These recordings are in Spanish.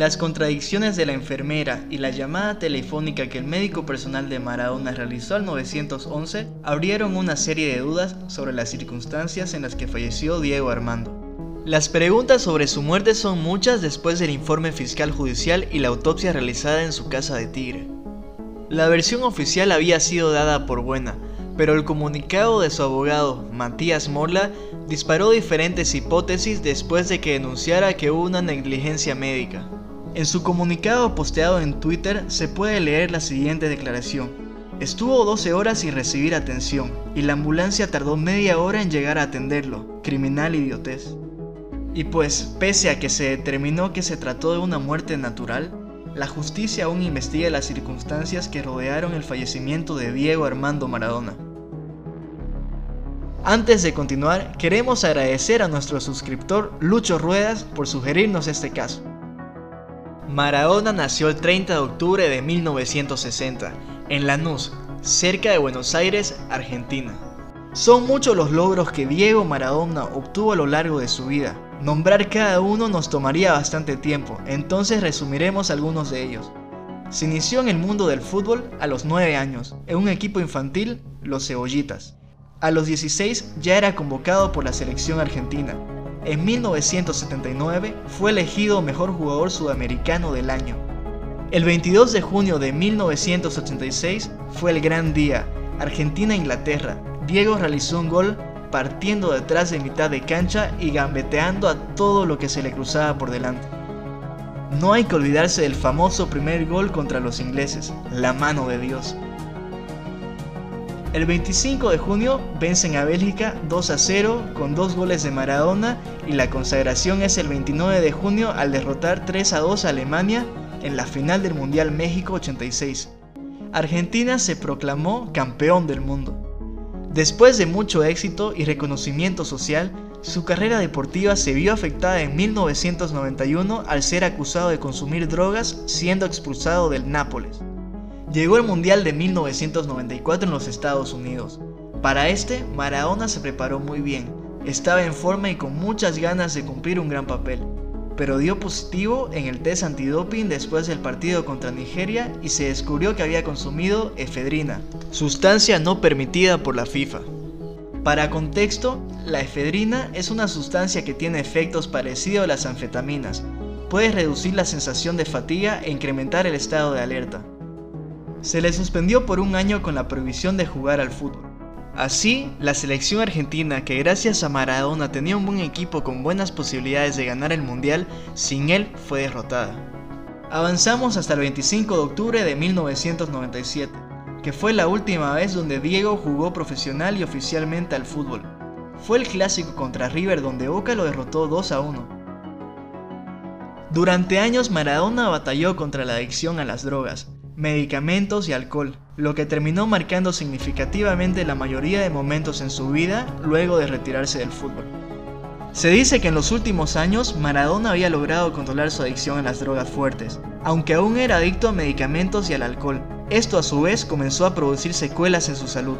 Las contradicciones de la enfermera y la llamada telefónica que el médico personal de Maradona realizó al 911 abrieron una serie de dudas sobre las circunstancias en las que falleció Diego Armando. Las preguntas sobre su muerte son muchas después del informe fiscal judicial y la autopsia realizada en su casa de Tigre. La versión oficial había sido dada por buena, pero el comunicado de su abogado, Matías Morla, disparó diferentes hipótesis después de que denunciara que hubo una negligencia médica. En su comunicado posteado en Twitter se puede leer la siguiente declaración. Estuvo 12 horas sin recibir atención y la ambulancia tardó media hora en llegar a atenderlo. Criminal idiotez. Y pues, pese a que se determinó que se trató de una muerte natural, la justicia aún investiga las circunstancias que rodearon el fallecimiento de Diego Armando Maradona. Antes de continuar, queremos agradecer a nuestro suscriptor Lucho Ruedas por sugerirnos este caso. Maradona nació el 30 de octubre de 1960 en Lanús, cerca de Buenos Aires, Argentina. Son muchos los logros que Diego Maradona obtuvo a lo largo de su vida. Nombrar cada uno nos tomaría bastante tiempo, entonces resumiremos algunos de ellos. Se inició en el mundo del fútbol a los 9 años, en un equipo infantil, los Cebollitas. A los 16 ya era convocado por la selección argentina, en 1979 fue elegido mejor jugador sudamericano del año. El 22 de junio de 1986 fue el gran día, Argentina-Inglaterra. Diego realizó un gol partiendo detrás de mitad de cancha y gambeteando a todo lo que se le cruzaba por delante. No hay que olvidarse del famoso primer gol contra los ingleses, la mano de Dios. El 25 de junio vencen a Bélgica 2 a 0 con dos goles de Maradona y la consagración es el 29 de junio al derrotar 3 a 2 a Alemania en la final del Mundial México 86. Argentina se proclamó campeón del mundo. Después de mucho éxito y reconocimiento social, su carrera deportiva se vio afectada en 1991 al ser acusado de consumir drogas siendo expulsado del Nápoles. Llegó el Mundial de 1994 en los Estados Unidos. Para este, Maradona se preparó muy bien, estaba en forma y con muchas ganas de cumplir un gran papel, pero dio positivo en el test antidoping después del partido contra Nigeria y se descubrió que había consumido efedrina, sustancia no permitida por la FIFA. Para contexto, la efedrina es una sustancia que tiene efectos parecidos a las anfetaminas. Puede reducir la sensación de fatiga e incrementar el estado de alerta se le suspendió por un año con la prohibición de jugar al fútbol. Así, la selección argentina, que gracias a Maradona tenía un buen equipo con buenas posibilidades de ganar el Mundial, sin él fue derrotada. Avanzamos hasta el 25 de octubre de 1997, que fue la última vez donde Diego jugó profesional y oficialmente al fútbol. Fue el clásico contra River donde Boca lo derrotó 2 a 1. Durante años Maradona batalló contra la adicción a las drogas, medicamentos y alcohol, lo que terminó marcando significativamente la mayoría de momentos en su vida luego de retirarse del fútbol. Se dice que en los últimos años Maradona había logrado controlar su adicción a las drogas fuertes, aunque aún era adicto a medicamentos y al alcohol. Esto a su vez comenzó a producir secuelas en su salud.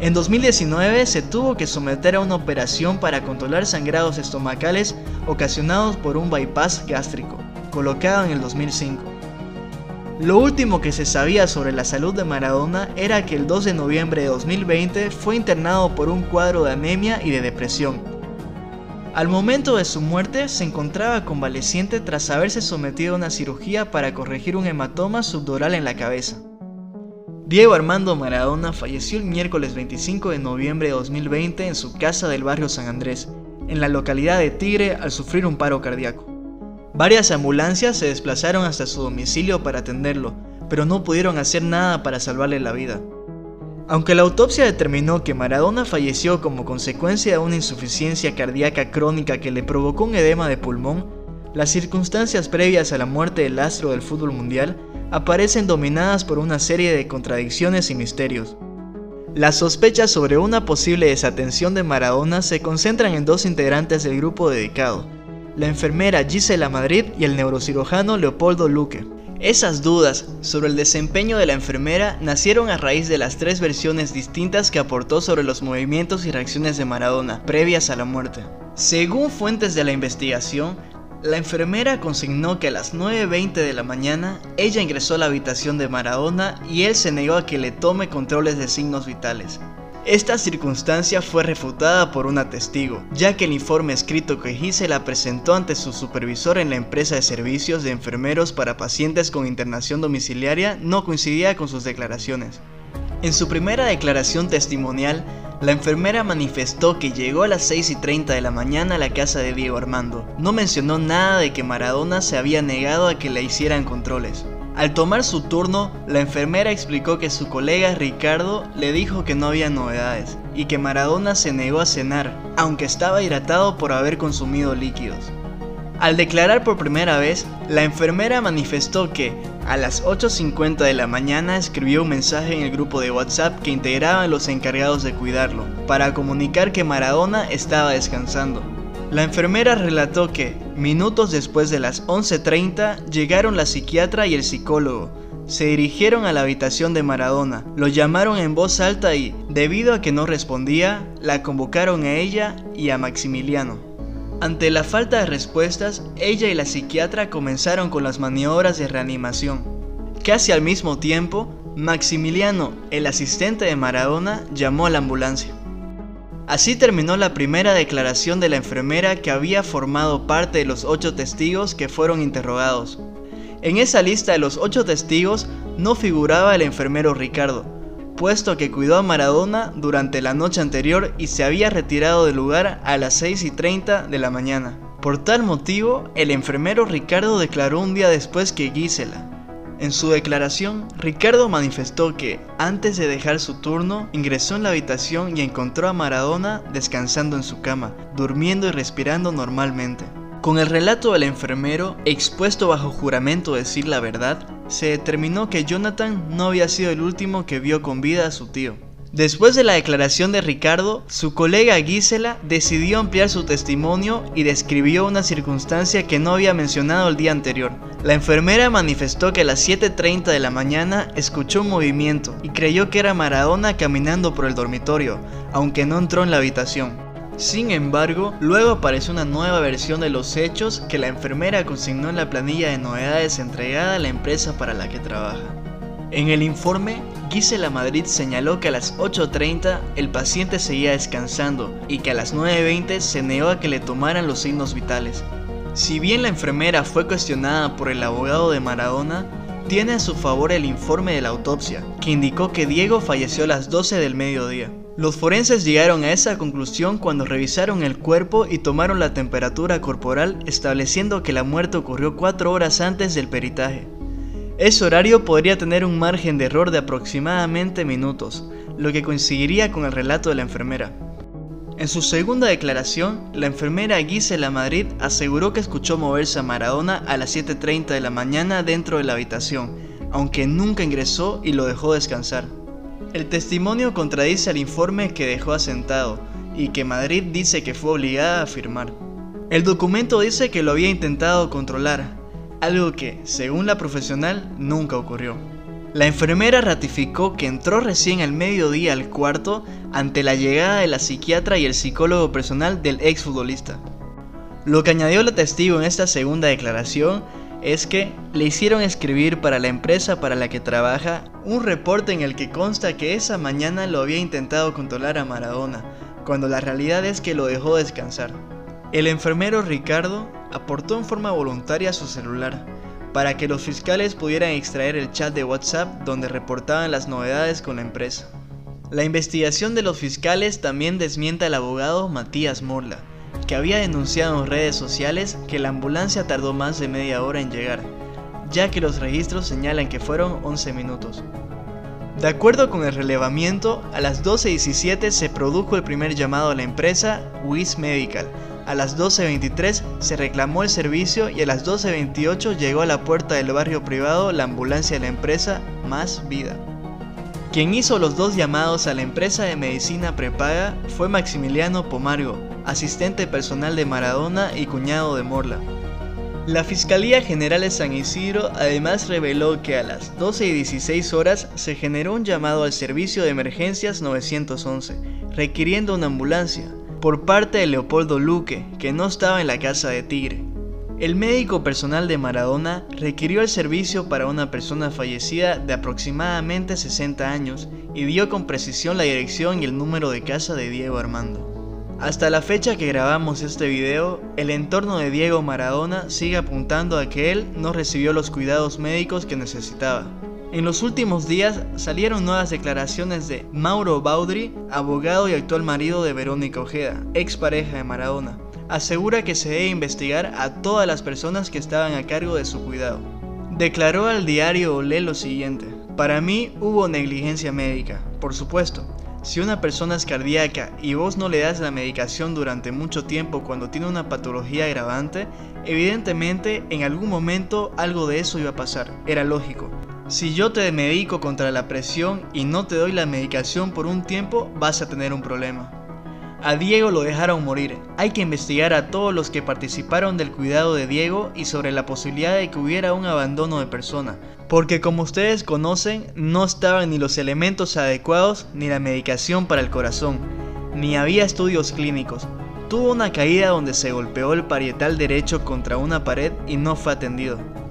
En 2019 se tuvo que someter a una operación para controlar sangrados estomacales ocasionados por un bypass gástrico, colocado en el 2005. Lo último que se sabía sobre la salud de Maradona era que el 2 de noviembre de 2020 fue internado por un cuadro de anemia y de depresión. Al momento de su muerte se encontraba convaleciente tras haberse sometido a una cirugía para corregir un hematoma subdural en la cabeza. Diego Armando Maradona falleció el miércoles 25 de noviembre de 2020 en su casa del barrio San Andrés, en la localidad de Tigre, al sufrir un paro cardíaco. Varias ambulancias se desplazaron hasta su domicilio para atenderlo, pero no pudieron hacer nada para salvarle la vida. Aunque la autopsia determinó que Maradona falleció como consecuencia de una insuficiencia cardíaca crónica que le provocó un edema de pulmón, las circunstancias previas a la muerte del astro del fútbol mundial aparecen dominadas por una serie de contradicciones y misterios. Las sospechas sobre una posible desatención de Maradona se concentran en dos integrantes del grupo dedicado, la enfermera Gisela Madrid y el neurocirujano Leopoldo Luque. Esas dudas sobre el desempeño de la enfermera nacieron a raíz de las tres versiones distintas que aportó sobre los movimientos y reacciones de Maradona previas a la muerte. Según fuentes de la investigación, La enfermera consignó que a las 9.20 de la mañana ella ingresó a la habitación de Maradona y él se negó a que le tome controles de signos vitales. Esta circunstancia fue refutada por una testigo, ya que el informe escrito que Gisela presentó ante su supervisor en la empresa de servicios de enfermeros para pacientes con internación domiciliaria no coincidía con sus declaraciones. En su primera declaración testimonial, la enfermera manifestó que llegó a las 6 y 30 de la mañana a la casa de Diego Armando. No mencionó nada de que Maradona se había negado a que le hicieran controles. Al tomar su turno, la enfermera explicó que su colega Ricardo le dijo que no había novedades y que Maradona se negó a cenar, aunque estaba hidratado por haber consumido líquidos. Al declarar por primera vez, la enfermera manifestó que a las 8.50 de la mañana escribió un mensaje en el grupo de WhatsApp que integraban los encargados de cuidarlo, para comunicar que Maradona estaba descansando. La enfermera relató que, minutos después de las 11.30, llegaron la psiquiatra y el psicólogo. Se dirigieron a la habitación de Maradona, lo llamaron en voz alta y, debido a que no respondía, la convocaron a ella y a Maximiliano. Ante la falta de respuestas, ella y la psiquiatra comenzaron con las maniobras de reanimación. Casi al mismo tiempo, Maximiliano, el asistente de Maradona, llamó a la ambulancia. Así terminó la primera declaración de la enfermera que había formado parte de los ocho testigos que fueron interrogados. En esa lista de los ocho testigos no figuraba el enfermero Ricardo, puesto que cuidó a Maradona durante la noche anterior y se había retirado del lugar a las 6 y 30 de la mañana. Por tal motivo, el enfermero Ricardo declaró un día después que Gisela. En su declaración, Ricardo manifestó que, antes de dejar su turno, ingresó en la habitación y encontró a Maradona descansando en su cama, durmiendo y respirando normalmente. Con el relato del enfermero, expuesto bajo juramento de decir la verdad, se determinó que Jonathan no había sido el último que vio con vida a su tío. Después de la declaración de Ricardo, su colega Gisela decidió ampliar su testimonio y describió una circunstancia que no había mencionado el día anterior. La enfermera manifestó que a las 7.30 de la mañana escuchó un movimiento y creyó que era Maradona caminando por el dormitorio, aunque no entró en la habitación. Sin embargo, luego apareció una nueva versión de los hechos que la enfermera consignó en la planilla de novedades entregada a la empresa para la que trabaja. En el informe, Gisela Madrid señaló que a las 8.30 el paciente seguía descansando y que a las 9.20 se negó a que le tomaran los signos vitales. Si bien la enfermera fue cuestionada por el abogado de Maradona, tiene a su favor el informe de la autopsia, que indicó que Diego falleció a las 12 del mediodía. Los forenses llegaron a esa conclusión cuando revisaron el cuerpo y tomaron la temperatura corporal estableciendo que la muerte ocurrió cuatro horas antes del peritaje. Ese horario podría tener un margen de error de aproximadamente minutos, lo que coincidiría con el relato de la enfermera. En su segunda declaración, la enfermera Gisela Madrid aseguró que escuchó moverse a Maradona a las 7.30 de la mañana dentro de la habitación, aunque nunca ingresó y lo dejó descansar. El testimonio contradice al informe que dejó asentado y que Madrid dice que fue obligada a firmar. El documento dice que lo había intentado controlar, algo que, según la profesional, nunca ocurrió. La enfermera ratificó que entró recién al mediodía al cuarto ante la llegada de la psiquiatra y el psicólogo personal del exfutbolista. Lo que añadió la testigo en esta segunda declaración es que le hicieron escribir para la empresa para la que trabaja un reporte en el que consta que esa mañana lo había intentado controlar a Maradona, cuando la realidad es que lo dejó descansar. El enfermero Ricardo aportó en forma voluntaria su celular para que los fiscales pudieran extraer el chat de WhatsApp donde reportaban las novedades con la empresa. La investigación de los fiscales también desmienta al abogado Matías Morla, que había denunciado en redes sociales que la ambulancia tardó más de media hora en llegar, ya que los registros señalan que fueron 11 minutos. De acuerdo con el relevamiento, a las 12.17 se produjo el primer llamado a la empresa WIS Medical. A las 12.23 se reclamó el servicio y a las 12.28 llegó a la puerta del barrio privado la ambulancia de la empresa Más Vida. Quien hizo los dos llamados a la empresa de medicina prepaga fue Maximiliano Pomargo, asistente personal de Maradona y cuñado de Morla. La Fiscalía General de San Isidro además reveló que a las 12 y 16 horas se generó un llamado al Servicio de Emergencias 911, requiriendo una ambulancia, por parte de Leopoldo Luque, que no estaba en la casa de Tigre. El médico personal de Maradona requirió el servicio para una persona fallecida de aproximadamente 60 años y dio con precisión la dirección y el número de casa de Diego Armando. Hasta la fecha que grabamos este video, el entorno de Diego Maradona sigue apuntando a que él no recibió los cuidados médicos que necesitaba. En los últimos días salieron nuevas declaraciones de Mauro Baudry, abogado y actual marido de Verónica Ojeda, ex pareja de Maradona. Asegura que se debe investigar a todas las personas que estaban a cargo de su cuidado. Declaró al diario Olé lo siguiente, para mí hubo negligencia médica, por supuesto, si una persona es cardíaca y vos no le das la medicación durante mucho tiempo cuando tiene una patología agravante, evidentemente en algún momento algo de eso iba a pasar, era lógico. Si yo te medico contra la presión y no te doy la medicación por un tiempo, vas a tener un problema. A Diego lo dejaron morir. Hay que investigar a todos los que participaron del cuidado de Diego y sobre la posibilidad de que hubiera un abandono de persona. Porque como ustedes conocen, no estaban ni los elementos adecuados ni la medicación para el corazón, ni había estudios clínicos. Tuvo una caída donde se golpeó el parietal derecho contra una pared y no fue atendido.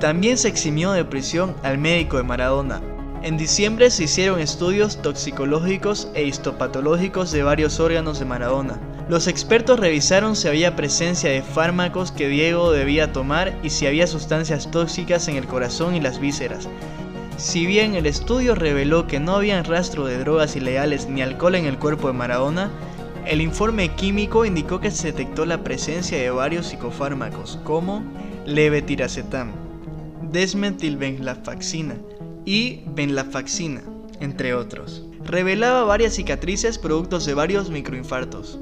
También se eximió de prisión al médico de Maradona, en diciembre se hicieron estudios toxicológicos e histopatológicos de varios órganos de Maradona. Los expertos revisaron si había presencia de fármacos que Diego debía tomar y si había sustancias tóxicas en el corazón y las vísceras. Si bien el estudio reveló que no había rastro de drogas ilegales ni alcohol en el cuerpo de Maradona, el informe químico indicó que se detectó la presencia de varios psicofármacos como levetiracetam, desmetilbenlafaxina, y venlafaxina, entre otros. Revelaba varias cicatrices productos de varios microinfartos.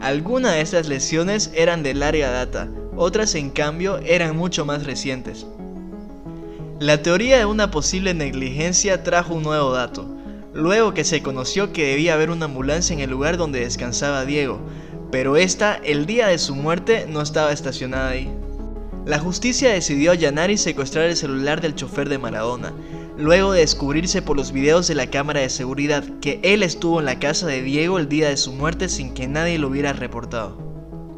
Algunas de estas lesiones eran de larga data, otras en cambio eran mucho más recientes. La teoría de una posible negligencia trajo un nuevo dato, luego que se conoció que debía haber una ambulancia en el lugar donde descansaba Diego, pero esta, el día de su muerte, no estaba estacionada ahí. La justicia decidió allanar y secuestrar el celular del chofer de Maradona, luego de descubrirse por los videos de la cámara de seguridad que él estuvo en la casa de Diego el día de su muerte sin que nadie lo hubiera reportado.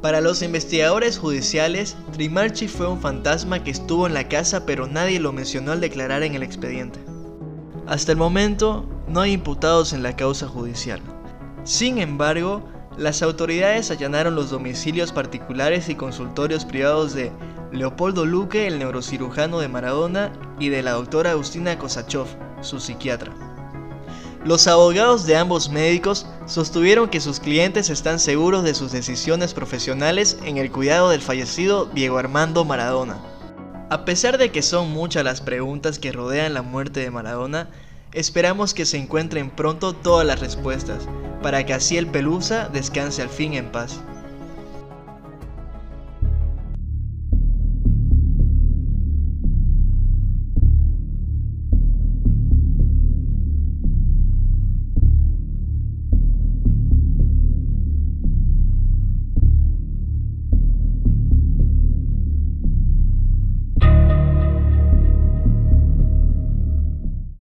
Para los investigadores judiciales, Trimarchi fue un fantasma que estuvo en la casa pero nadie lo mencionó al declarar en el expediente. Hasta el momento, no hay imputados en la causa judicial. Sin embargo, las autoridades allanaron los domicilios particulares y consultorios privados de Leopoldo Luque, el neurocirujano de Maradona, y de la doctora Agustina Kosachov, su psiquiatra. Los abogados de ambos médicos sostuvieron que sus clientes están seguros de sus decisiones profesionales en el cuidado del fallecido Diego Armando Maradona. A pesar de que son muchas las preguntas que rodean la muerte de Maradona, esperamos que se encuentren pronto todas las respuestas, para que así el Pelusa descanse al fin en paz.